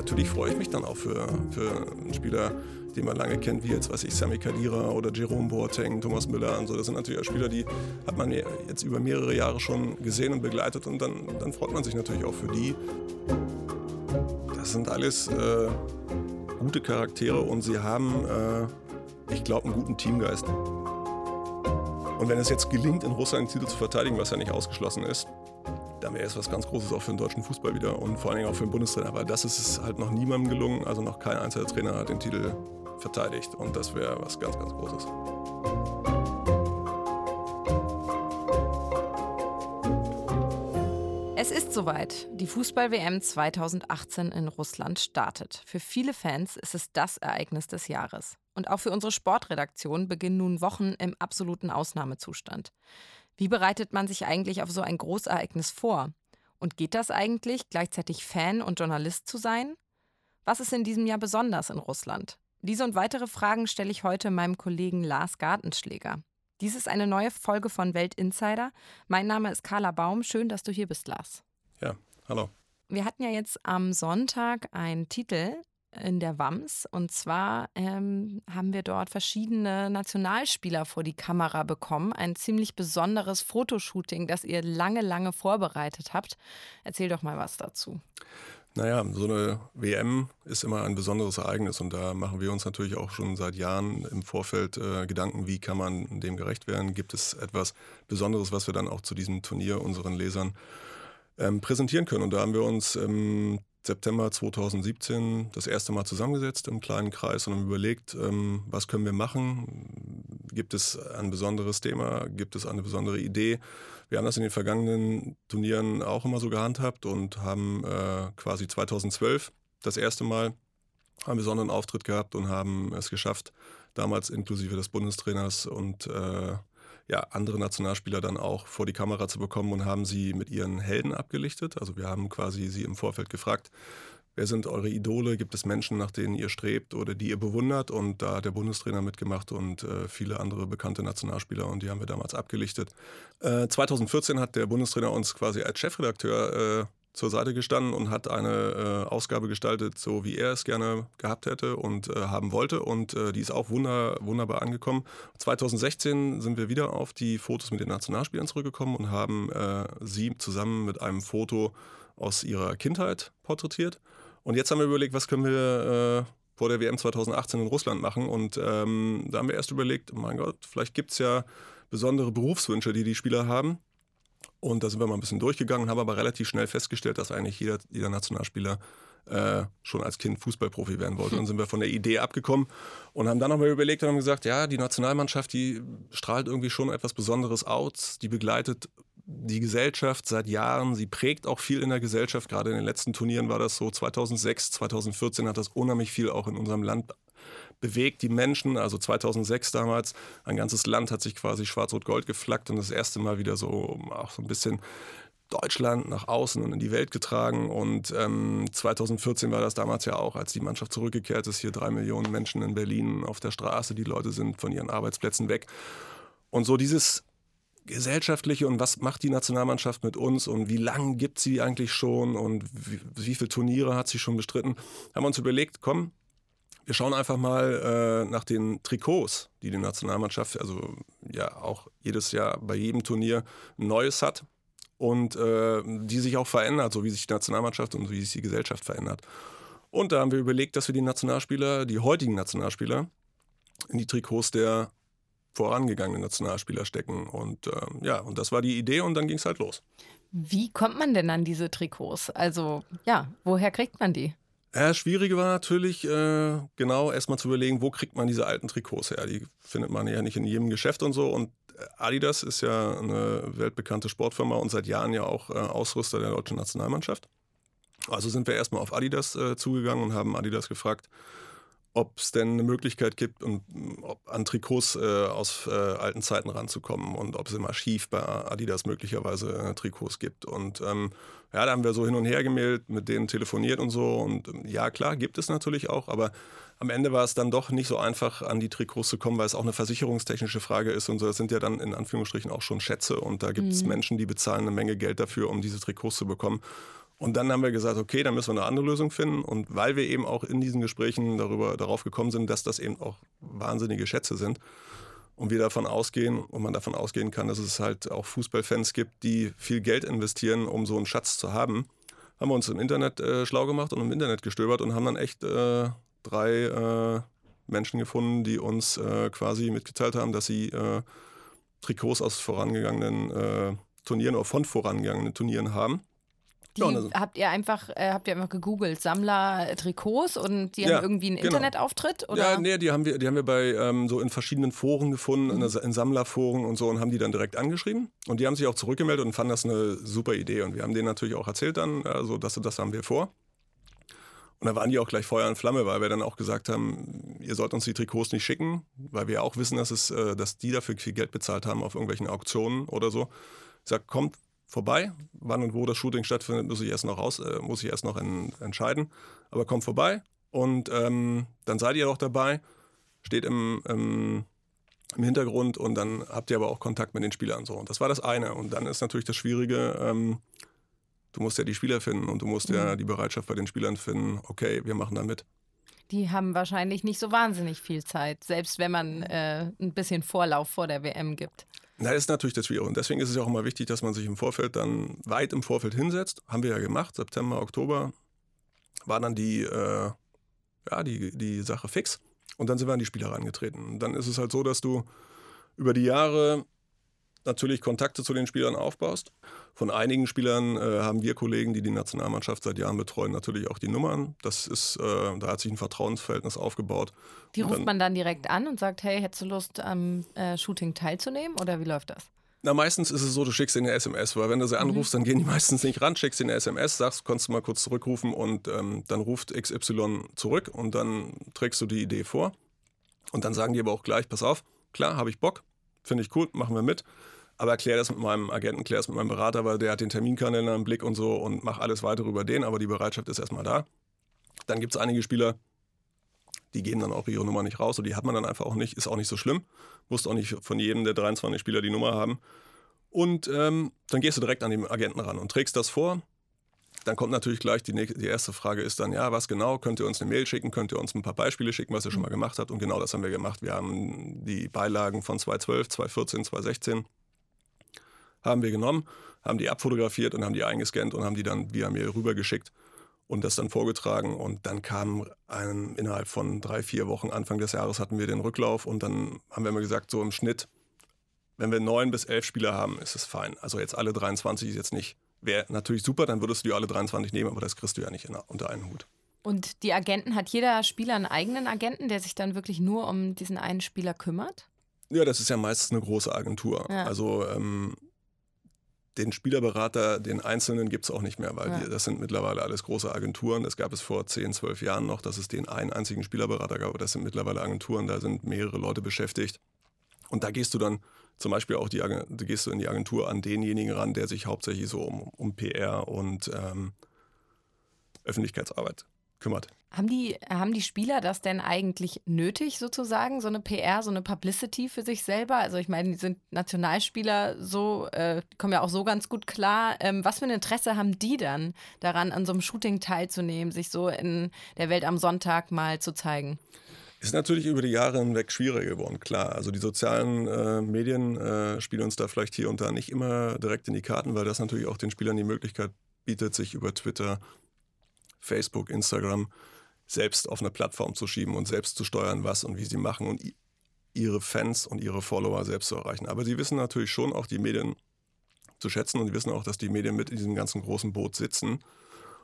natürlich freue ich mich dann auch für, für einen Spieler, den man lange kennt, wie jetzt, weiß ich, Sammy Kadira oder Jerome Boateng, Thomas Müller und so. Das sind natürlich Spieler, die hat man jetzt über mehrere Jahre schon gesehen und begleitet und dann, dann freut man sich natürlich auch für die. Das sind alles äh, gute Charaktere und sie haben, äh, ich glaube, einen guten Teamgeist. Und wenn es jetzt gelingt, in Russland den Titel zu verteidigen, was ja nicht ausgeschlossen ist, dann wäre es was ganz Großes auch für den deutschen Fußball wieder und vor allen Dingen auch für den Bundestrainer. Aber das ist es halt noch niemandem gelungen. Also noch kein einzelner Trainer hat den Titel verteidigt und das wäre was ganz, ganz Großes. Es ist soweit. Die Fußball-WM 2018 in Russland startet. Für viele Fans ist es das Ereignis des Jahres. Und auch für unsere Sportredaktion beginnen nun Wochen im absoluten Ausnahmezustand. Wie bereitet man sich eigentlich auf so ein Großereignis vor? Und geht das eigentlich, gleichzeitig Fan und Journalist zu sein? Was ist in diesem Jahr besonders in Russland? Diese und weitere Fragen stelle ich heute meinem Kollegen Lars Gartenschläger. Dies ist eine neue Folge von Welt Insider. Mein Name ist Carla Baum. Schön, dass du hier bist, Lars. Ja, hallo. Wir hatten ja jetzt am Sonntag einen Titel in der WAMS. Und zwar ähm, haben wir dort verschiedene Nationalspieler vor die Kamera bekommen. Ein ziemlich besonderes Fotoshooting, das ihr lange, lange vorbereitet habt. Erzähl doch mal was dazu. Naja, so eine WM ist immer ein besonderes Ereignis und da machen wir uns natürlich auch schon seit Jahren im Vorfeld äh, Gedanken, wie kann man dem gerecht werden? Gibt es etwas Besonderes, was wir dann auch zu diesem Turnier unseren Lesern ähm, präsentieren können? Und da haben wir uns ähm, September 2017 das erste Mal zusammengesetzt im kleinen Kreis und haben überlegt, ähm, was können wir machen? Gibt es ein besonderes Thema? Gibt es eine besondere Idee? Wir haben das in den vergangenen Turnieren auch immer so gehandhabt und haben äh, quasi 2012 das erste Mal einen besonderen Auftritt gehabt und haben es geschafft, damals inklusive des Bundestrainers und äh, ja, andere Nationalspieler dann auch vor die Kamera zu bekommen und haben sie mit ihren Helden abgelichtet. Also wir haben quasi sie im Vorfeld gefragt, wer sind eure Idole? Gibt es Menschen, nach denen ihr strebt oder die ihr bewundert? Und da hat der Bundestrainer mitgemacht und äh, viele andere bekannte Nationalspieler und die haben wir damals abgelichtet. Äh, 2014 hat der Bundestrainer uns quasi als Chefredakteur äh, zur Seite gestanden und hat eine äh, Ausgabe gestaltet, so wie er es gerne gehabt hätte und äh, haben wollte. Und äh, die ist auch wunder, wunderbar angekommen. 2016 sind wir wieder auf die Fotos mit den Nationalspielern zurückgekommen und haben äh, sie zusammen mit einem Foto aus ihrer Kindheit porträtiert. Und jetzt haben wir überlegt, was können wir äh, vor der WM 2018 in Russland machen. Und ähm, da haben wir erst überlegt, mein Gott, vielleicht gibt es ja besondere Berufswünsche, die die Spieler haben und da sind wir mal ein bisschen durchgegangen, haben aber relativ schnell festgestellt, dass eigentlich jeder, jeder Nationalspieler äh, schon als Kind Fußballprofi werden wollte. Und sind wir von der Idee abgekommen und haben dann nochmal überlegt und haben gesagt, ja, die Nationalmannschaft, die strahlt irgendwie schon etwas Besonderes aus, die begleitet die Gesellschaft seit Jahren, sie prägt auch viel in der Gesellschaft. Gerade in den letzten Turnieren war das so. 2006, 2014 hat das unheimlich viel auch in unserem Land bewegt die Menschen. Also 2006 damals, ein ganzes Land hat sich quasi schwarz-rot-gold geflaggt und das erste Mal wieder so auch so ein bisschen Deutschland nach außen und in die Welt getragen. Und ähm, 2014 war das damals ja auch, als die Mannschaft zurückgekehrt ist, hier drei Millionen Menschen in Berlin auf der Straße. Die Leute sind von ihren Arbeitsplätzen weg. Und so dieses gesellschaftliche und was macht die Nationalmannschaft mit uns und wie lange gibt sie eigentlich schon und wie, wie viele Turniere hat sie schon bestritten, haben wir uns überlegt, komm, wir schauen einfach mal äh, nach den Trikots, die die Nationalmannschaft, also ja auch jedes Jahr bei jedem Turnier ein neues hat und äh, die sich auch verändert, so wie sich die Nationalmannschaft und wie sich die Gesellschaft verändert. Und da haben wir überlegt, dass wir die Nationalspieler, die heutigen Nationalspieler, in die Trikots der vorangegangenen Nationalspieler stecken. Und äh, ja, und das war die Idee und dann ging es halt los. Wie kommt man denn an diese Trikots? Also ja, woher kriegt man die? Ja, Schwierige war natürlich, äh, genau erstmal zu überlegen, wo kriegt man diese alten Trikots her? Die findet man ja nicht in jedem Geschäft und so. Und Adidas ist ja eine weltbekannte Sportfirma und seit Jahren ja auch äh, Ausrüster der deutschen Nationalmannschaft. Also sind wir erstmal auf Adidas äh, zugegangen und haben Adidas gefragt, ob es denn eine Möglichkeit gibt, um, ob an Trikots äh, aus äh, alten Zeiten ranzukommen und ob es im Archiv bei Adidas möglicherweise äh, Trikots gibt. Und ähm, ja, da haben wir so hin und her gemeldet, mit denen telefoniert und so. Und ähm, ja, klar, gibt es natürlich auch, aber am Ende war es dann doch nicht so einfach, an die Trikots zu kommen, weil es auch eine versicherungstechnische Frage ist und so. Das sind ja dann in Anführungsstrichen auch schon Schätze und da gibt es mhm. Menschen, die bezahlen eine Menge Geld dafür, um diese Trikots zu bekommen. Und dann haben wir gesagt, okay, dann müssen wir eine andere Lösung finden. Und weil wir eben auch in diesen Gesprächen darüber, darauf gekommen sind, dass das eben auch wahnsinnige Schätze sind und wir davon ausgehen und man davon ausgehen kann, dass es halt auch Fußballfans gibt, die viel Geld investieren, um so einen Schatz zu haben, haben wir uns im Internet äh, schlau gemacht und im Internet gestöbert und haben dann echt äh, drei äh, Menschen gefunden, die uns äh, quasi mitgeteilt haben, dass sie äh, Trikots aus vorangegangenen äh, Turnieren oder von vorangegangenen Turnieren haben die ja, habt ihr einfach, äh, habt ihr einfach gegoogelt, Sammler Trikots und die ja, haben irgendwie einen genau. Internetauftritt? Oder? Ja, nee, die haben wir, die haben wir bei ähm, so in verschiedenen Foren gefunden, mhm. in, in, Sammlerforen und so und haben die dann direkt angeschrieben. Und die haben sich auch zurückgemeldet und fanden das eine super Idee. Und wir haben denen natürlich auch erzählt dann, also das das haben wir vor. Und da waren die auch gleich Feuer und Flamme, weil wir dann auch gesagt haben, ihr sollt uns die Trikots nicht schicken, weil wir auch wissen, dass, es, äh, dass die dafür viel Geld bezahlt haben auf irgendwelchen Auktionen oder so. Ich sag, kommt, vorbei. Wann und wo das Shooting stattfindet, muss ich erst noch, raus, äh, muss ich erst noch in, entscheiden. Aber kommt vorbei und ähm, dann seid ihr auch dabei, steht im, im, im, Hintergrund und dann habt ihr aber auch Kontakt mit den Spielern. So. Und das war das eine. Und dann ist natürlich das Schwierige, ähm, du musst ja die Spieler finden und du musst mhm. ja die Bereitschaft bei den Spielern finden, okay, wir machen da mit. Die haben wahrscheinlich nicht so wahnsinnig viel Zeit, selbst wenn man äh, ein bisschen Vorlauf vor der WM gibt. Das ist natürlich das Schwierige. Und deswegen ist es ja auch immer wichtig, dass man sich im Vorfeld dann weit im Vorfeld hinsetzt. Haben wir ja gemacht, September, Oktober war dann die, äh, ja, die, die Sache fix. Und dann sind wir an die Spieler reingetreten. Und dann ist es halt so, dass du über die Jahre natürlich Kontakte zu den Spielern aufbaust. Von einigen Spielern äh, haben wir Kollegen, die die Nationalmannschaft seit Jahren betreuen, natürlich auch die Nummern. Das ist, äh, da hat sich ein Vertrauensverhältnis aufgebaut. Die ruft dann, man dann direkt an und sagt, hey, hättest du Lust am äh, Shooting teilzunehmen oder wie läuft das? Na, meistens ist es so, du schickst ihnen eine SMS, weil wenn du sie mhm. anrufst, dann gehen die meistens nicht ran, schickst ihnen eine SMS, sagst, kannst du mal kurz zurückrufen und ähm, dann ruft XY zurück und dann trägst du die Idee vor. Und dann sagen die aber auch gleich, pass auf, klar, habe ich Bock, finde ich cool, machen wir mit. Aber erklär das mit meinem Agenten, klär das mit meinem Berater, weil der hat den Terminkalender im Blick und so und mach alles weitere über den, aber die Bereitschaft ist erstmal da. Dann gibt es einige Spieler, die geben dann auch ihre Nummer nicht raus und die hat man dann einfach auch nicht, ist auch nicht so schlimm. Musst auch nicht von jedem der 23 Spieler die Nummer haben. Und ähm, dann gehst du direkt an den Agenten ran und trägst das vor. Dann kommt natürlich gleich die, die erste Frage ist dann, ja, was genau? Könnt ihr uns eine Mail schicken? Könnt ihr uns ein paar Beispiele schicken, was ihr schon mal gemacht habt? Und genau das haben wir gemacht. Wir haben die Beilagen von 2012, 2014, 2016 haben wir genommen, haben die abfotografiert und haben die eingescannt und haben die dann via Mail rübergeschickt und das dann vorgetragen. Und dann kam ein, innerhalb von drei, vier Wochen, Anfang des Jahres, hatten wir den Rücklauf und dann haben wir immer gesagt, so im Schnitt, wenn wir neun bis elf Spieler haben, ist es fein. Also jetzt alle 23 ist jetzt nicht, wäre natürlich super, dann würdest du die alle 23 nehmen, aber das kriegst du ja nicht in, unter einen Hut. Und die Agenten, hat jeder Spieler einen eigenen Agenten, der sich dann wirklich nur um diesen einen Spieler kümmert? Ja, das ist ja meistens eine große Agentur. Ja. Also ähm, den Spielerberater, den Einzelnen gibt es auch nicht mehr, weil ja. die, das sind mittlerweile alles große Agenturen. Das gab es vor 10, 12 Jahren noch, dass es den einen einzigen Spielerberater gab. Das sind mittlerweile Agenturen, da sind mehrere Leute beschäftigt. Und da gehst du dann zum Beispiel auch die, gehst du in die Agentur an denjenigen ran, der sich hauptsächlich so um, um PR und ähm, Öffentlichkeitsarbeit kümmert. Haben die, haben die Spieler das denn eigentlich nötig, sozusagen, so eine PR, so eine Publicity für sich selber? Also ich meine, die sind Nationalspieler, so, äh, kommen ja auch so ganz gut klar. Ähm, was für ein Interesse haben die dann daran, an so einem Shooting teilzunehmen, sich so in der Welt am Sonntag mal zu zeigen? Ist natürlich über die Jahre hinweg schwieriger geworden, klar. Also die sozialen äh, Medien äh, spielen uns da vielleicht hier und da nicht immer direkt in die Karten, weil das natürlich auch den Spielern die Möglichkeit bietet, sich über Twitter, Facebook, Instagram selbst auf eine Plattform zu schieben und selbst zu steuern, was und wie sie machen und ihre Fans und ihre Follower selbst zu erreichen. Aber sie wissen natürlich schon auch die Medien zu schätzen und sie wissen auch, dass die Medien mit in diesem ganzen großen Boot sitzen.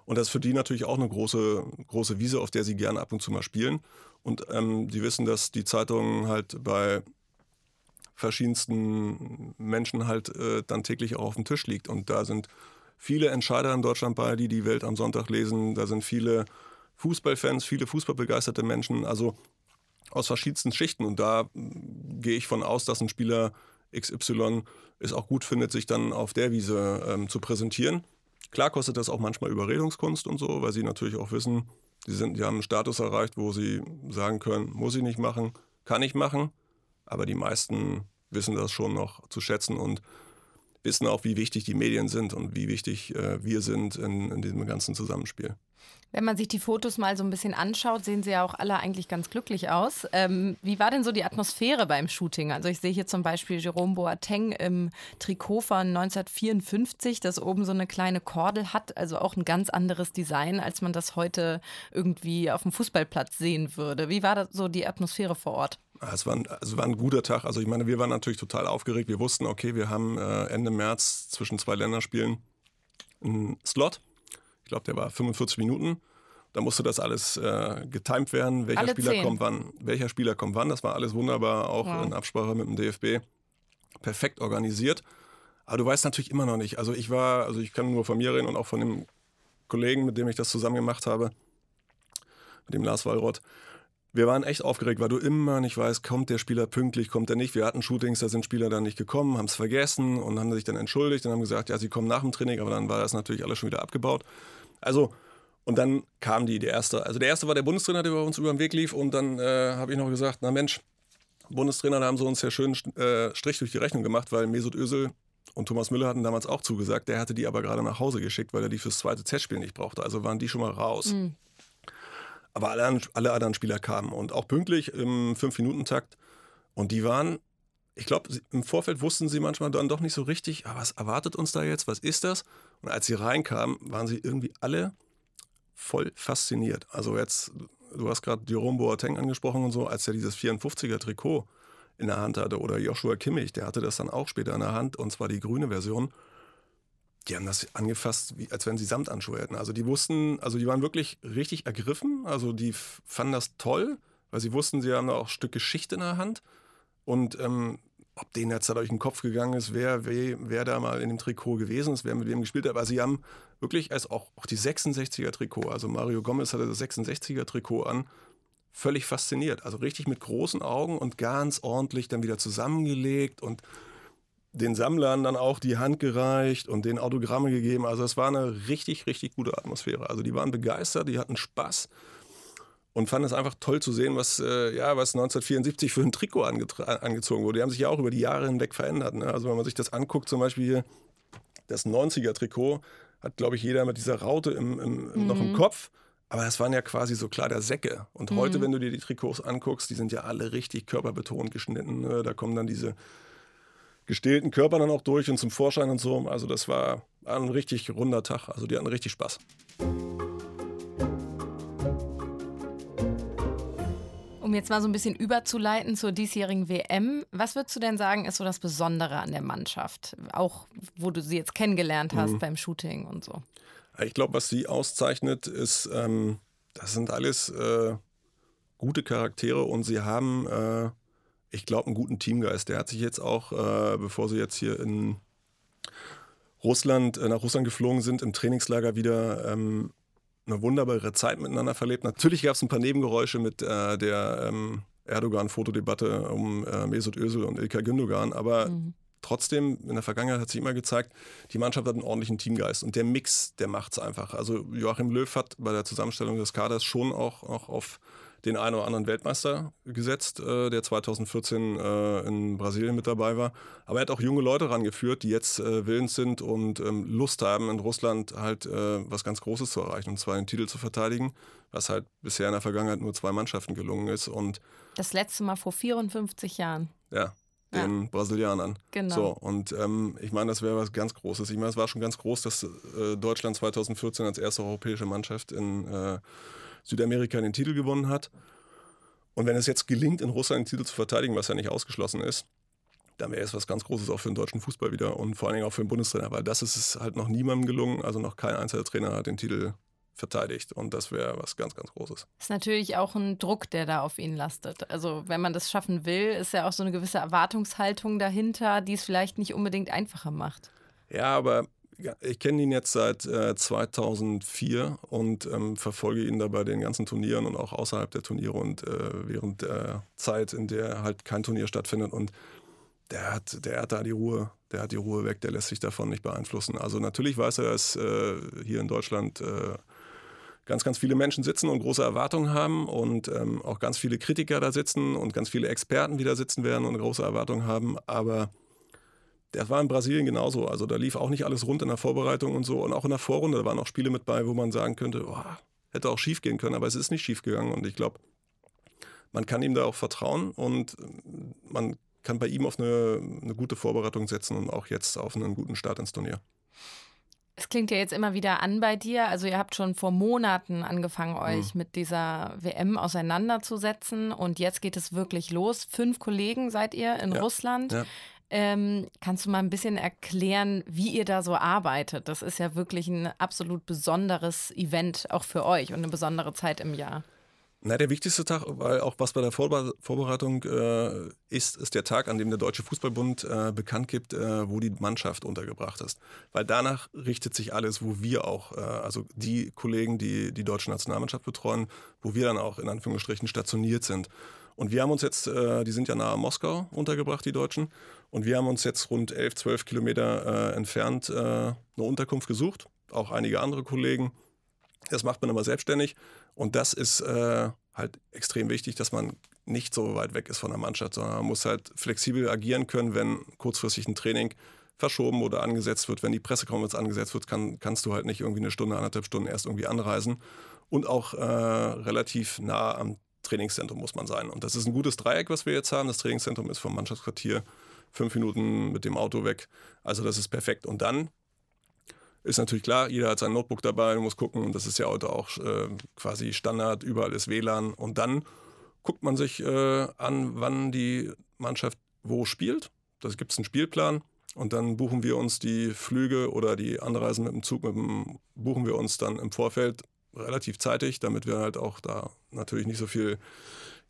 Und das ist für die natürlich auch eine große, große Wiese, auf der sie gerne ab und zu mal spielen. Und ähm, die wissen, dass die Zeitung halt bei verschiedensten Menschen halt äh, dann täglich auch auf dem Tisch liegt. Und da sind viele Entscheider in Deutschland bei, die die Welt am Sonntag lesen. Da sind viele Fußballfans, viele fußballbegeisterte Menschen, also aus verschiedensten Schichten. Und da gehe ich von aus, dass ein Spieler XY es auch gut findet, sich dann auf der Wiese ähm, zu präsentieren. Klar kostet das auch manchmal Überredungskunst und so, weil sie natürlich auch wissen, die, sind, die haben einen Status erreicht, wo sie sagen können, muss ich nicht machen, kann ich machen. Aber die meisten wissen das schon noch zu schätzen und wissen auch, wie wichtig die Medien sind und wie wichtig äh, wir sind in, in diesem ganzen Zusammenspiel. Wenn man sich die Fotos mal so ein bisschen anschaut, sehen sie ja auch alle eigentlich ganz glücklich aus. Ähm, wie war denn so die Atmosphäre beim Shooting? Also ich sehe hier zum Beispiel Jerome Boateng im Trikot von 1954, das oben so eine kleine Kordel hat, also auch ein ganz anderes Design, als man das heute irgendwie auf dem Fußballplatz sehen würde. Wie war so die Atmosphäre vor Ort? Ah, es war, ein, es war ein guter Tag. Also ich meine, wir waren natürlich total aufgeregt. Wir wussten, okay, wir haben äh, Ende März zwischen zwei Länderspielen einen Slot ich glaube, der war 45 Minuten. Da musste das alles äh, getimt werden, welcher Alle Spieler zehn. kommt wann, welcher Spieler kommt wann. Das war alles wunderbar, auch Ja. in Absprache mit dem DFB. Perfekt organisiert. Aber du weißt natürlich immer noch nicht. Also ich war, also ich kann nur von mir reden und auch von dem Kollegen, mit dem ich das zusammen gemacht habe, mit dem Lars Wallrott. Wir waren echt aufgeregt, weil du immer nicht weißt, kommt der Spieler pünktlich, kommt er nicht. Wir hatten Shootings, da sind Spieler dann nicht gekommen, haben es vergessen und haben sich dann entschuldigt und haben gesagt, ja, sie kommen nach dem Training, aber dann war das natürlich alles schon wieder abgebaut. Also, und dann kam die, der erste. Also der erste war der Bundestrainer, der bei uns über den Weg lief und dann äh, habe ich noch gesagt, na Mensch, Bundestrainer, da haben sie uns ja schön äh, Strich durch die Rechnung gemacht, weil Mesut Özil und Thomas Müller hatten damals auch zugesagt. Der hatte die aber gerade nach Hause geschickt, weil er die fürs zweite Testspiel nicht brauchte. Also waren die schon mal raus. Aber alle, an- alle anderen Spieler kamen und auch pünktlich im 5-Minuten-Takt. Und die waren, ich glaube, im Vorfeld wussten sie manchmal dann doch nicht so richtig, ah, was erwartet uns da jetzt, was ist das? Und als sie reinkamen, waren sie irgendwie alle voll fasziniert. Also jetzt, du hast gerade Jerome Boateng angesprochen und so, als er dieses 54er-Trikot in der Hand hatte oder Joshua Kimmich, der hatte das dann auch später in der Hand und zwar die grüne Version. Die haben das angefasst, wie, als wenn sie Samtanschuhe hätten. Also die wussten, also die waren wirklich richtig ergriffen. Also die fanden das toll, weil sie wussten, sie haben da auch ein Stück Geschichte in der Hand. Und ähm, ob denen jetzt da durch den Kopf gegangen ist, wer, wer, wer da mal in dem Trikot gewesen ist, wer mit wem gespielt hat. Aber sie haben wirklich als auch, auch die 66er Trikot, also Mario Gomez hatte das 66er Trikot an, völlig fasziniert. Also richtig mit großen Augen und ganz ordentlich dann wieder zusammengelegt und den Sammlern dann auch die Hand gereicht und den Autogramme gegeben. Also es war eine richtig, richtig gute Atmosphäre. Also die waren begeistert, die hatten Spaß und fanden es einfach toll zu sehen, was, äh, ja, was 1974 für ein Trikot angezogen wurde. Die haben sich ja auch über die Jahre hinweg verändert. Ne? Also wenn man sich das anguckt, zum Beispiel hier das 90er-Trikot, hat, glaube ich, jeder mit dieser Raute im, im, noch im Kopf. Aber es waren ja quasi so Kleidersäcke. Und heute, wenn du dir die Trikots anguckst, die sind ja alle richtig körperbetont geschnitten. Ne? Da kommen dann diese gestählten Körper dann auch durch und zum Vorschein und so. Also das war ein richtig runder Tag. Also die hatten richtig Spaß. Um jetzt mal so ein bisschen überzuleiten zur diesjährigen WM, was würdest du denn sagen, ist so das Besondere an der Mannschaft? Auch wo du sie jetzt kennengelernt hast beim Shooting und so. Ich glaube, was sie auszeichnet, ist, ähm, das sind alles äh, gute Charaktere und sie haben, äh, ich glaube, einen guten Teamgeist. Der hat sich jetzt auch, äh, bevor sie jetzt hier in Russland, äh, nach Russland geflogen sind, im Trainingslager wieder ähm, eine wunderbare Zeit miteinander verlebt. Natürlich gab es ein paar Nebengeräusche mit äh, der ähm, Erdogan-Fotodebatte um äh, Mesut Özil und Ilkay Gündogan, aber trotzdem, in der Vergangenheit hat sich immer gezeigt, die Mannschaft hat einen ordentlichen Teamgeist und der Mix, der macht es einfach. Also Joachim Löw hat bei der Zusammenstellung des Kaders schon auch, auch auf den einen oder anderen Weltmeister gesetzt, äh, der 2014 äh, in Brasilien mit dabei war. Aber er hat auch junge Leute rangeführt, die jetzt äh, willens sind und ähm, Lust haben, in Russland halt äh, was ganz Großes zu erreichen, und zwar den Titel zu verteidigen, was halt bisher in der Vergangenheit nur zwei Mannschaften gelungen ist. Und Das letzte Mal vor 54 Jahren. ja, den Brasilianern. Genau. So, und ähm, ich meine, das wäre was ganz Großes. Ich meine, es war schon ganz groß, dass äh, Deutschland 2014 als erste europäische Mannschaft in äh, Südamerika den Titel gewonnen hat. Und wenn es jetzt gelingt, in Russland den Titel zu verteidigen, was ja nicht ausgeschlossen ist, dann wäre es was ganz Großes auch für den deutschen Fußball wieder und vor allen Dingen auch für den Bundestrainer, weil das ist es halt noch niemandem gelungen. Also noch kein einzelner Trainer hat den Titel verteidigt und das wäre was ganz, ganz Großes. Ist natürlich auch ein Druck, der da auf ihn lastet. Also, wenn man das schaffen will, ist ja auch so eine gewisse Erwartungshaltung dahinter, die es vielleicht nicht unbedingt einfacher macht. Ja, aber ich kenne ihn jetzt seit äh, 2004 und ähm, verfolge ihn da bei den ganzen Turnieren und auch außerhalb der Turniere und äh, während der Zeit, in der halt kein Turnier stattfindet. Und der hat, der hat da die Ruhe, der hat die Ruhe weg, der lässt sich davon nicht beeinflussen. Also natürlich weiß er, dass äh, hier in Deutschland äh, ganz, ganz viele Menschen sitzen und große Erwartungen haben und ähm, auch ganz viele Kritiker da sitzen und ganz viele Experten, die da sitzen werden und große Erwartungen haben. Aber der war in Brasilien genauso. Also da lief auch nicht alles rund in der Vorbereitung und so. Und auch in der Vorrunde, waren auch Spiele mit bei, wo man sagen könnte, oh, hätte auch schief gehen können, aber es ist nicht schief gegangen. Und ich glaube, man kann ihm da auch vertrauen und man kann bei ihm auf eine, eine gute Vorbereitung setzen und auch jetzt auf einen guten Start ins Turnier. Es klingt ja jetzt immer wieder an bei dir. Also ihr habt schon vor Monaten angefangen, euch mhm. mit dieser WM auseinanderzusetzen und jetzt geht es wirklich los. Fünf Kollegen seid ihr in ja. Russland. Ja. Ähm, kannst du mal ein bisschen erklären, wie ihr da so arbeitet? Das ist ja wirklich ein absolut besonderes Event auch für euch und eine besondere Zeit im Jahr. Na, der wichtigste Tag, weil auch was bei der Vorbe Vorbereitung äh, ist, ist der Tag, an dem der Deutsche Fußballbund äh, bekannt gibt, äh, wo die Mannschaft untergebracht ist. Weil danach richtet sich alles, wo wir auch, äh, also die Kollegen, die die deutsche Nationalmannschaft betreuen, wo wir dann auch in Anführungsstrichen stationiert sind. Und wir haben uns jetzt, äh, die sind ja nahe Moskau untergebracht, die Deutschen, und wir haben uns jetzt rund 11, 12 Kilometer äh, entfernt eine Unterkunft gesucht, auch einige andere Kollegen. Das macht man immer selbstständig. Und das ist äh, halt extrem wichtig, dass man nicht so weit weg ist von der Mannschaft, sondern man muss halt flexibel agieren können, wenn kurzfristig ein Training verschoben oder angesetzt wird. Wenn die Pressekonferenz angesetzt wird, kann, kannst du halt nicht irgendwie eine Stunde, anderthalb Stunden erst irgendwie anreisen. Und auch äh, relativ nah am Trainingszentrum muss man sein. Und das ist ein gutes Dreieck, was wir jetzt haben. Das Trainingszentrum ist vom Mannschaftsquartier fünf Minuten mit dem Auto weg. Also das ist perfekt. Und dann ist natürlich klar, jeder hat sein Notebook dabei, muss gucken und das ist ja heute auch äh, quasi Standard, überall ist WLAN und dann guckt man sich äh, an, wann die Mannschaft wo spielt. Da gibt es einen Spielplan und dann buchen wir uns die Flüge oder die Anreisen mit dem Zug, mit dem, buchen wir uns dann im Vorfeld relativ zeitig, damit wir halt auch da natürlich nicht so viel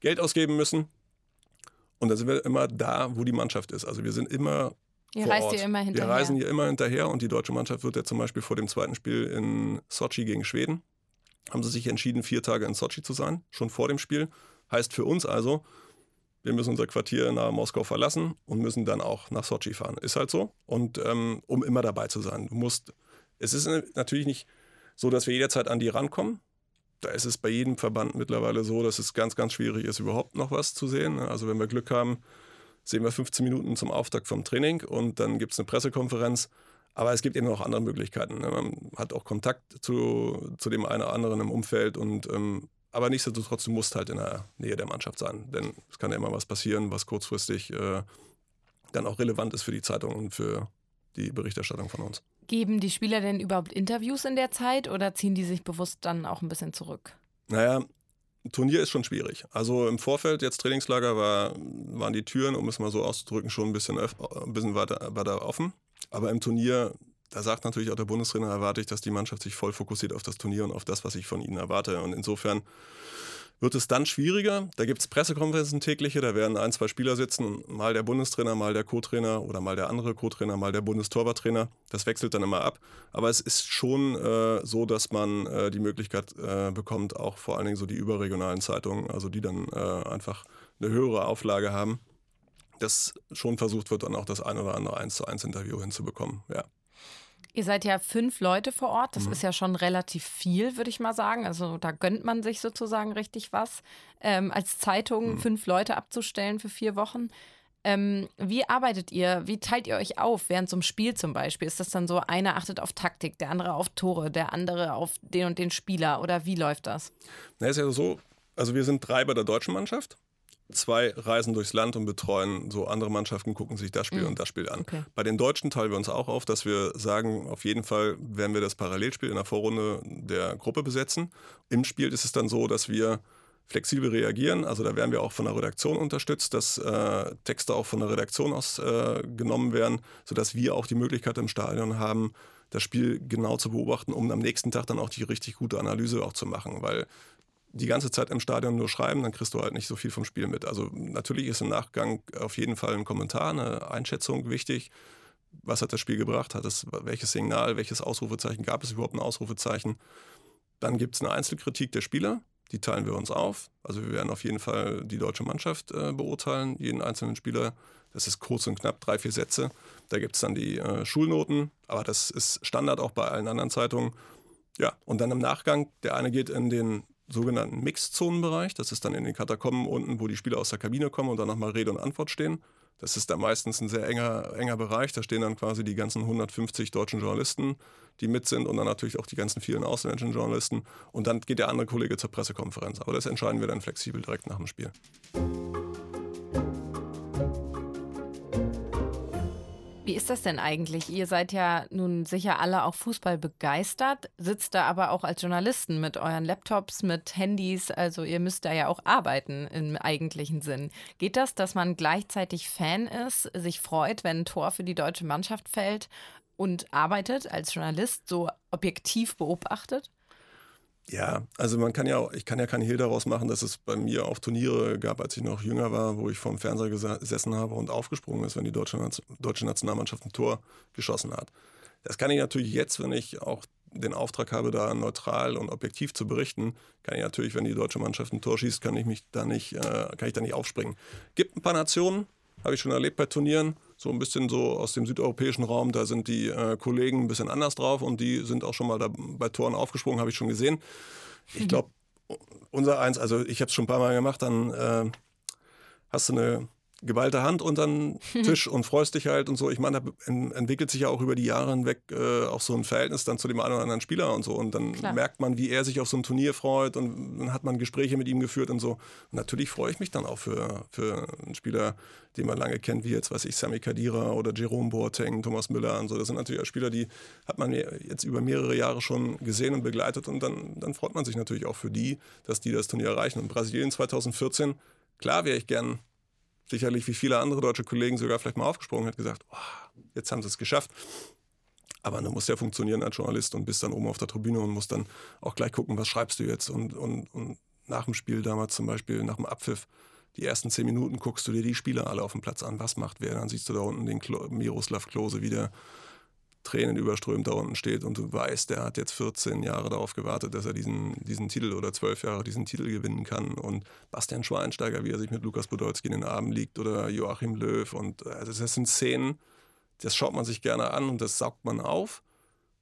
Geld ausgeben müssen. Und dann sind wir immer da, wo die Mannschaft ist. Also wir sind immer Ihr reist hier immer hinterher. Wir reisen hier immer hinterher und die deutsche Mannschaft wird ja zum Beispiel vor dem zweiten Spiel in Sochi gegen Schweden, haben sie sich entschieden, vier Tage in Sochi zu sein, schon vor dem Spiel. Heißt für uns also, wir müssen unser Quartier nach Moskau verlassen und müssen dann auch nach Sochi fahren. Ist halt so. Und ähm, um immer dabei zu sein. Du musst, es ist natürlich nicht so, dass wir jederzeit an die rankommen. Da ist es bei jedem Verband mittlerweile so, dass es ganz, ganz schwierig ist, überhaupt noch was zu sehen. Also wenn wir Glück haben, sehen wir 15 Minuten zum Auftakt vom Training und dann gibt es eine Pressekonferenz. Aber es gibt eben noch andere Möglichkeiten. Ne? Man hat auch Kontakt zu, zu dem einen oder anderen im Umfeld und ähm, aber nichtsdestotrotz, du musst halt in der Nähe der Mannschaft sein. Denn es kann ja immer was passieren, was kurzfristig äh, dann auch relevant ist für die Zeitung und für die Berichterstattung von uns. Geben die Spieler denn überhaupt Interviews in der Zeit oder ziehen die sich bewusst dann auch ein bisschen zurück? Naja, Turnier ist schon schwierig. Also im Vorfeld, jetzt Trainingslager, war, waren die Türen, um es mal so auszudrücken, schon ein bisschen, ein bisschen weiter, weiter offen. Aber im Turnier, da sagt natürlich auch der Bundestrainer, erwarte ich, dass die Mannschaft sich voll fokussiert auf das Turnier und auf das, was ich von ihnen erwarte. Und insofern wird es dann schwieriger. Da gibt es Pressekonferenzen tägliche, da werden ein, zwei Spieler sitzen, mal der Bundestrainer, mal der Co-Trainer oder mal der andere Co-Trainer, mal der Bundestorwarttrainer. Das wechselt dann immer ab. Aber es ist schon äh, so, dass man äh, die Möglichkeit äh, bekommt, auch vor allen Dingen so die überregionalen Zeitungen, also die dann äh, einfach eine höhere Auflage haben, dass schon versucht wird, dann auch das ein oder andere 1 zu 1 Interview hinzubekommen. Ja. Ihr seid ja fünf Leute vor Ort. Das mhm. ist ja schon relativ viel, würde ich mal sagen. Also da gönnt man sich sozusagen richtig was. Ähm, als Zeitung mhm. fünf Leute abzustellen für vier Wochen. Ähm, wie arbeitet ihr? Wie teilt ihr euch auf während so einem Spiel zum Beispiel? Ist das dann so, einer achtet auf Taktik, der andere auf Tore, der andere auf den und den Spieler? Oder wie läuft das? Na, ist ja so, also wir sind drei bei der deutschen Mannschaft zwei reisen durchs Land und betreuen so andere Mannschaften, gucken sich das Spiel mhm. und das Spiel an. Okay. Bei den Deutschen teilen wir uns auch auf, dass wir sagen, auf jeden Fall werden wir das Parallelspiel in der Vorrunde der Gruppe besetzen. Im Spiel ist es dann so, dass wir flexibel reagieren. Also da werden wir auch von der Redaktion unterstützt, dass äh, Texte auch von der Redaktion aus äh, genommen werden, sodass wir auch die Möglichkeit im Stadion haben, das Spiel genau zu beobachten, um am nächsten Tag dann auch die richtig gute Analyse auch zu machen. Weil die ganze Zeit im Stadion nur schreiben, dann kriegst du halt nicht so viel vom Spiel mit. Also natürlich ist im Nachgang auf jeden Fall ein Kommentar, eine Einschätzung wichtig. Was hat das Spiel gebracht? Hat es welches Signal, welches Ausrufezeichen gab es überhaupt ein Ausrufezeichen? Dann gibt es eine Einzelkritik der Spieler, die teilen wir uns auf. Also wir werden auf jeden Fall die deutsche Mannschaft äh, beurteilen, jeden einzelnen Spieler. Das ist kurz und knapp, drei, vier Sätze. Da gibt es dann die äh, Schulnoten, aber das ist Standard auch bei allen anderen Zeitungen. Ja, und dann im Nachgang, der eine geht in den sogenannten Mixzonenbereich. Das ist dann in den Katakomben unten, wo die Spieler aus der Kabine kommen und dann nochmal Rede und Antwort stehen. Das ist da meistens ein sehr enger, enger Bereich. Da stehen dann quasi die ganzen 150 deutschen Journalisten, die mit sind und dann natürlich auch die ganzen vielen ausländischen Journalisten. Und dann geht der andere Kollege zur Pressekonferenz. Aber das entscheiden wir dann flexibel direkt nach dem Spiel. Ist das denn eigentlich? Ihr seid ja nun sicher alle auch Fußball begeistert, sitzt da aber auch als Journalisten mit euren Laptops, mit Handys. Also ihr müsst da ja auch arbeiten im eigentlichen Sinn. Geht das, dass man gleichzeitig Fan ist, sich freut, wenn ein Tor für die deutsche Mannschaft fällt und arbeitet als Journalist, so objektiv beobachtet? Ja, also man kann ja auch, ich kann ja keinen Hehl daraus machen, dass es bei mir auch Turniere gab, als ich noch jünger war, wo ich vorm Fernseher gesessen habe und aufgesprungen ist, wenn die deutsche, deutsche Nationalmannschaft ein Tor geschossen hat. Das kann ich natürlich jetzt, wenn ich auch den Auftrag habe, da neutral und objektiv zu berichten, kann ich natürlich, wenn die deutsche Mannschaft ein Tor schießt, kann ich mich da nicht, äh, kann ich da nicht aufspringen. Gibt ein paar Nationen, habe ich schon erlebt bei Turnieren, so ein bisschen so aus dem südeuropäischen Raum, da sind die äh, Kollegen ein bisschen anders drauf und die sind auch schon mal da bei Toren aufgesprungen, habe ich schon gesehen. Ich mhm. glaube, unser eins, also ich habe es schon ein paar Mal gemacht, dann äh, hast du eine geballte Hand unter den Tisch und freust dich halt und so. Ich meine, da entwickelt sich ja auch über die Jahre hinweg äh, auch so ein Verhältnis dann zu dem einen oder anderen Spieler und so. Und dann Klar. merkt man, wie er sich auf so ein Turnier freut und dann hat man Gespräche mit ihm geführt und so. Und natürlich freue ich mich dann auch für, für einen Spieler, den man lange kennt, wie jetzt, weiß ich, Sami Kadira oder Jerome Boateng, Thomas Müller und so. Das sind natürlich auch Spieler, die hat man jetzt über mehrere Jahre schon gesehen und begleitet und dann, dann freut man sich natürlich auch für die, dass die das Turnier erreichen. Und Brasilien 2014, klar wäre ich gern sicherlich wie viele andere deutsche Kollegen sogar vielleicht mal aufgesprungen hat gesagt, oh, jetzt haben sie es geschafft. Aber du musst ja funktionieren als Journalist und bist dann oben auf der Tribüne und musst dann auch gleich gucken, was schreibst du jetzt. Und, und, und nach dem Spiel damals zum Beispiel, nach dem Abpfiff, die ersten zehn Minuten guckst du dir die Spieler alle auf dem Platz an. Was macht wer? Dann siehst du da unten den Klo Miroslav Klose wieder Tränen überströmt da unten steht und du weißt, der hat jetzt 14 Jahre darauf gewartet, dass er diesen, diesen Titel oder 12 Jahre diesen Titel gewinnen kann. Und Bastian Schweinsteiger, wie er sich mit Lukas Podolski in den Armen liegt oder Joachim Löw. Und also das sind Szenen, das schaut man sich gerne an und das saugt man auf.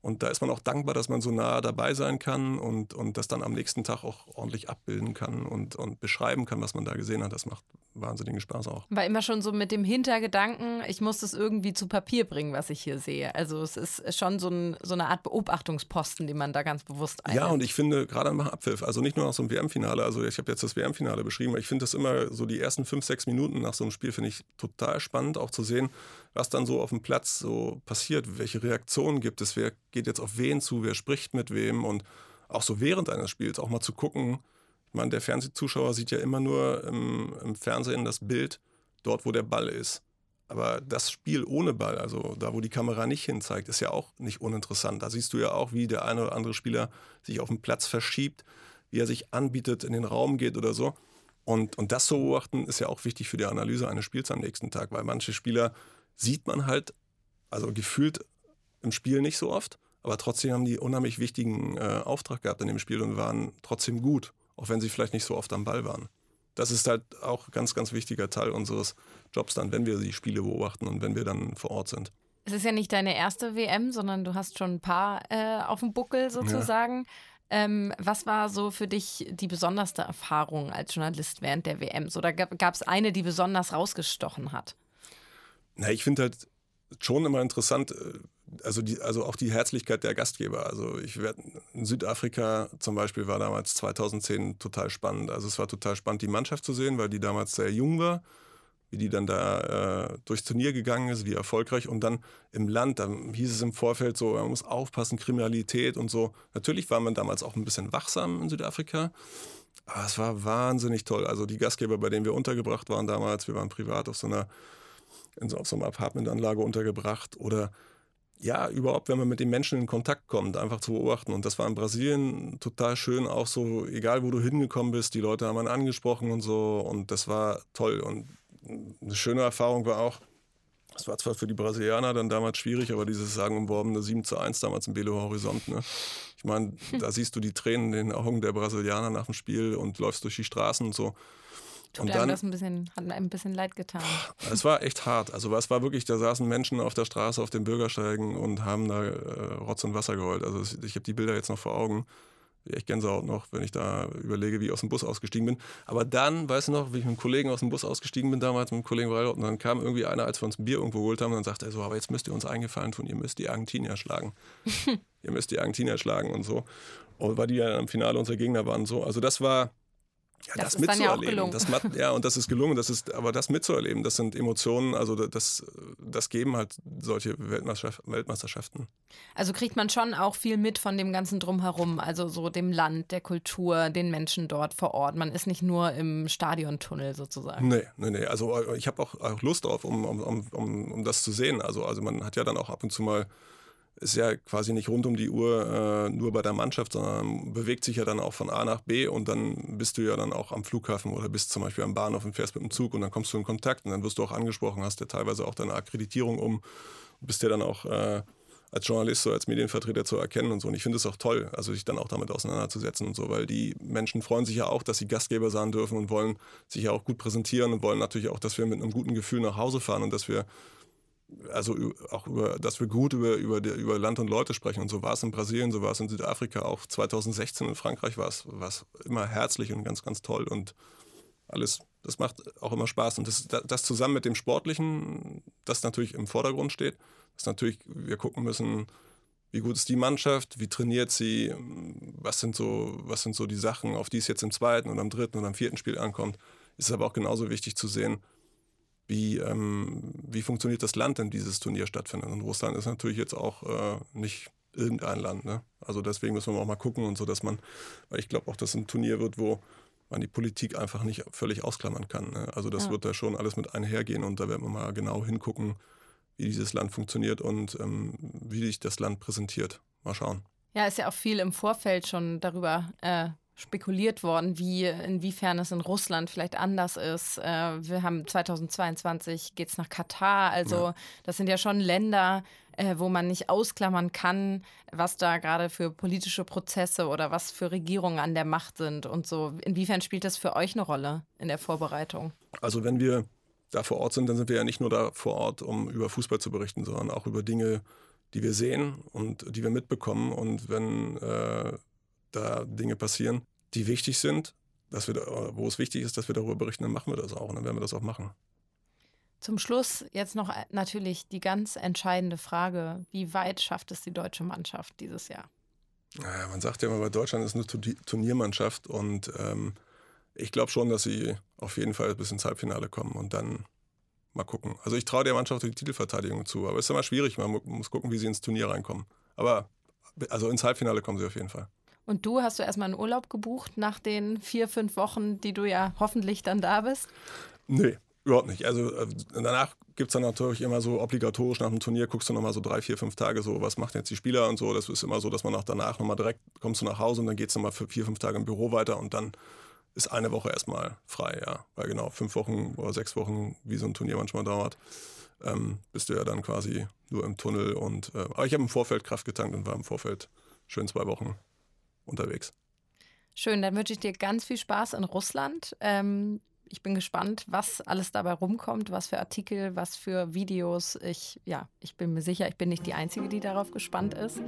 Und da ist man auch dankbar, dass man so nah dabei sein kann und, und das dann am nächsten Tag auch ordentlich abbilden kann und, und beschreiben kann, was man da gesehen hat. Das macht wahnsinnigen Spaß auch. War immer schon so mit dem Hintergedanken, ich muss das irgendwie zu Papier bringen, was ich hier sehe. Also es ist schon so, ein, so eine Art Beobachtungsposten, den man da ganz bewusst einnimmt. Ja, und ich finde, gerade am Abpfiff, also nicht nur nach so einem WM-Finale, also ich habe jetzt das WM-Finale beschrieben, aber ich finde das immer so die ersten fünf, sechs Minuten nach so einem Spiel, finde ich total spannend, auch zu sehen, was dann so auf dem Platz so passiert, welche Reaktionen gibt es, wer geht jetzt auf wen zu, wer spricht mit wem und auch so während eines Spiels auch mal zu gucken, meine, der Fernsehzuschauer sieht ja immer nur im, im Fernsehen das Bild dort, wo der Ball ist. Aber das Spiel ohne Ball, also da, wo die Kamera nicht hinzeigt, ist ja auch nicht uninteressant. Da siehst du ja auch, wie der eine oder andere Spieler sich auf dem Platz verschiebt, wie er sich anbietet, in den Raum geht oder so. Und, und das zu beobachten ist ja auch wichtig für die Analyse eines Spiels am nächsten Tag, weil manche Spieler sieht man halt, also gefühlt im Spiel nicht so oft, aber trotzdem haben die unheimlich wichtigen äh, Auftrag gehabt in dem Spiel und waren trotzdem gut auch wenn sie vielleicht nicht so oft am Ball waren. Das ist halt auch ein ganz, ganz wichtiger Teil unseres Jobs dann, wenn wir die Spiele beobachten und wenn wir dann vor Ort sind. Es ist ja nicht deine erste WM, sondern du hast schon ein paar äh, auf dem Buckel sozusagen. Ja. Ähm, was war so für dich die besonderste Erfahrung als Journalist während der WM? Oder gab es eine, die besonders rausgestochen hat? Na, ich finde halt schon immer interessant, äh, also, die, also auch die Herzlichkeit der Gastgeber. Also ich werde in Südafrika zum Beispiel war damals 2010 total spannend. Also es war total spannend, die Mannschaft zu sehen, weil die damals sehr jung war, wie die dann da äh, durchs Turnier gegangen ist, wie erfolgreich. Und dann im Land, da hieß es im Vorfeld so, man muss aufpassen, Kriminalität und so. Natürlich war man damals auch ein bisschen wachsam in Südafrika. Aber es war wahnsinnig toll. Also die Gastgeber, bei denen wir untergebracht waren damals, wir waren privat auf so einer, in so, auf so einer Apartmentanlage untergebracht oder ja, überhaupt, wenn man mit den Menschen in Kontakt kommt, einfach zu beobachten. Und das war in Brasilien total schön, auch so, egal wo du hingekommen bist, die Leute haben einen angesprochen und so. Und das war toll. Und eine schöne Erfahrung war auch, es war zwar für die Brasilianer dann damals schwierig, aber dieses sagenumworbene 7 zu 1 damals im Belo Horizont, ne? Ich meine, da siehst du die Tränen in den Augen der Brasilianer nach dem Spiel und läufst durch die Straßen und so. Tut dann, das ein bisschen, hat einem ein bisschen leid getan. Es war echt hart. Also es war wirklich, da saßen Menschen auf der Straße, auf den Bürgersteigen und haben da äh, Rotz und Wasser geholt. Also ich habe die Bilder jetzt noch vor Augen. echt Gänsehaut noch, wenn ich da überlege, wie ich aus dem Bus ausgestiegen bin. Aber dann, weißt du noch, wie ich mit einem Kollegen aus dem Bus ausgestiegen bin damals, mit einem Kollegen Weilort, und dann kam irgendwie einer, als wir uns ein Bier irgendwo geholt haben, und dann sagte er so, aber jetzt müsst ihr uns eingefallen tun, ihr müsst die Argentinier schlagen. ihr müsst die Argentinier schlagen und so. Und weil die ja im Finale unsere Gegner waren so. Also das war, ja, das, das mitzuerleben. Ja, das, ja, und das ist gelungen. Das ist, aber das mitzuerleben, das sind Emotionen, also das, das geben halt solche Weltmeisterschaften. Also kriegt man schon auch viel mit von dem ganzen Drumherum, also so dem Land, der Kultur, den Menschen dort vor Ort. Man ist nicht nur im Stadiontunnel sozusagen. Nee, nee, nee. Also ich habe auch, auch Lust drauf, um, um, um, um das zu sehen. Also, also man hat ja dann auch ab und zu mal ist ja quasi nicht rund um die Uhr äh, nur bei der Mannschaft, sondern bewegt sich ja dann auch von A nach B und dann bist du ja dann auch am Flughafen oder bist zum Beispiel am Bahnhof und fährst mit dem Zug und dann kommst du in Kontakt und dann wirst du auch angesprochen, hast ja teilweise auch deine Akkreditierung um, bist ja dann auch äh, als Journalist, so als Medienvertreter zu erkennen und so. Und ich finde es auch toll, also sich dann auch damit auseinanderzusetzen und so, weil die Menschen freuen sich ja auch, dass sie Gastgeber sein dürfen und wollen sich ja auch gut präsentieren und wollen natürlich auch, dass wir mit einem guten Gefühl nach Hause fahren und dass wir also auch über, dass wir gut über, über, über Land und Leute sprechen. Und so war es in Brasilien, so war es in Südafrika, auch 2016 in Frankreich war es, immer herzlich und ganz, ganz toll. Und alles, das macht auch immer Spaß. Und das, das zusammen mit dem Sportlichen, das natürlich im Vordergrund steht, dass natürlich wir gucken müssen, wie gut ist die Mannschaft, wie trainiert sie, was sind so, was sind so die Sachen, auf die es jetzt im zweiten und am dritten und am vierten Spiel ankommt. Ist aber auch genauso wichtig zu sehen, wie, ähm, wie funktioniert das Land, in dieses Turnier stattfindet. Und Russland ist natürlich jetzt auch äh, nicht irgendein Land. Ne? Also deswegen müssen wir auch mal gucken und so, dass man, weil ich glaube auch, dass ein Turnier wird, wo man die Politik einfach nicht völlig ausklammern kann. Ne? Also das ja. wird da schon alles mit einhergehen und da werden wir mal genau hingucken, wie dieses Land funktioniert und ähm, wie sich das Land präsentiert. Mal schauen. Ja, ist ja auch viel im Vorfeld schon darüber äh, spekuliert worden, wie inwiefern es in Russland vielleicht anders ist. Äh, wir haben 2022 geht es nach Katar, also ja. das sind ja schon Länder, äh, wo man nicht ausklammern kann, was da gerade für politische Prozesse oder was für Regierungen an der Macht sind und so. Inwiefern spielt das für euch eine Rolle in der Vorbereitung? Also wenn wir da vor Ort sind, dann sind wir ja nicht nur da vor Ort, um über Fußball zu berichten, sondern auch über Dinge, die wir sehen und die wir mitbekommen. Und wenn äh, da Dinge passieren, die wichtig sind, dass wir da, wo es wichtig ist, dass wir darüber berichten, dann machen wir das auch und dann werden wir das auch machen. Zum Schluss jetzt noch äh, natürlich die ganz entscheidende Frage: Wie weit schafft es die deutsche Mannschaft dieses Jahr? Naja, man sagt ja immer, bei Deutschland ist eine Turniermannschaft und ähm, ich glaube schon, dass sie auf jeden Fall bis ins Halbfinale kommen und dann mal gucken. Also ich traue der Mannschaft die Titelverteidigung zu, aber es ist immer schwierig. Man muss gucken, wie sie ins Turnier reinkommen. Aber also ins Halbfinale kommen sie auf jeden Fall. Und du hast du erstmal einen Urlaub gebucht nach den vier, fünf Wochen, die du ja hoffentlich dann da bist? Nee, überhaupt nicht. Also äh, danach gibt es dann natürlich immer so obligatorisch nach dem Turnier, guckst du nochmal so drei, vier, fünf Tage so, was machen jetzt die Spieler und so. Das ist immer so, dass man auch danach nochmal direkt kommst du nach Hause und dann geht es nochmal für vier, fünf Tage im Büro weiter und dann ist eine Woche erstmal frei, ja. Weil genau, fünf Wochen oder sechs Wochen, wie so ein Turnier manchmal dauert, ähm, bist du ja dann quasi nur im Tunnel und äh, aber ich habe im Vorfeld Kraft getankt und war im Vorfeld schön zwei Wochen unterwegs. Schön, dann wünsche ich dir ganz viel Spaß in Russland. Ähm, ich bin gespannt, was alles dabei rumkommt, was für Artikel, was für Videos. Ich, ja, ich bin mir sicher, ich bin nicht die Einzige, die darauf gespannt ist.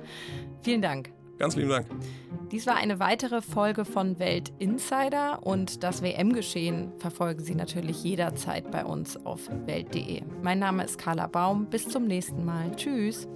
Vielen Dank. Ganz lieben Dank. Dies war eine weitere Folge von Welt Insider und das WM-Geschehen verfolgen Sie natürlich jederzeit bei uns auf welt.de. Mein Name ist Carla Baum. Bis zum nächsten Mal. Tschüss.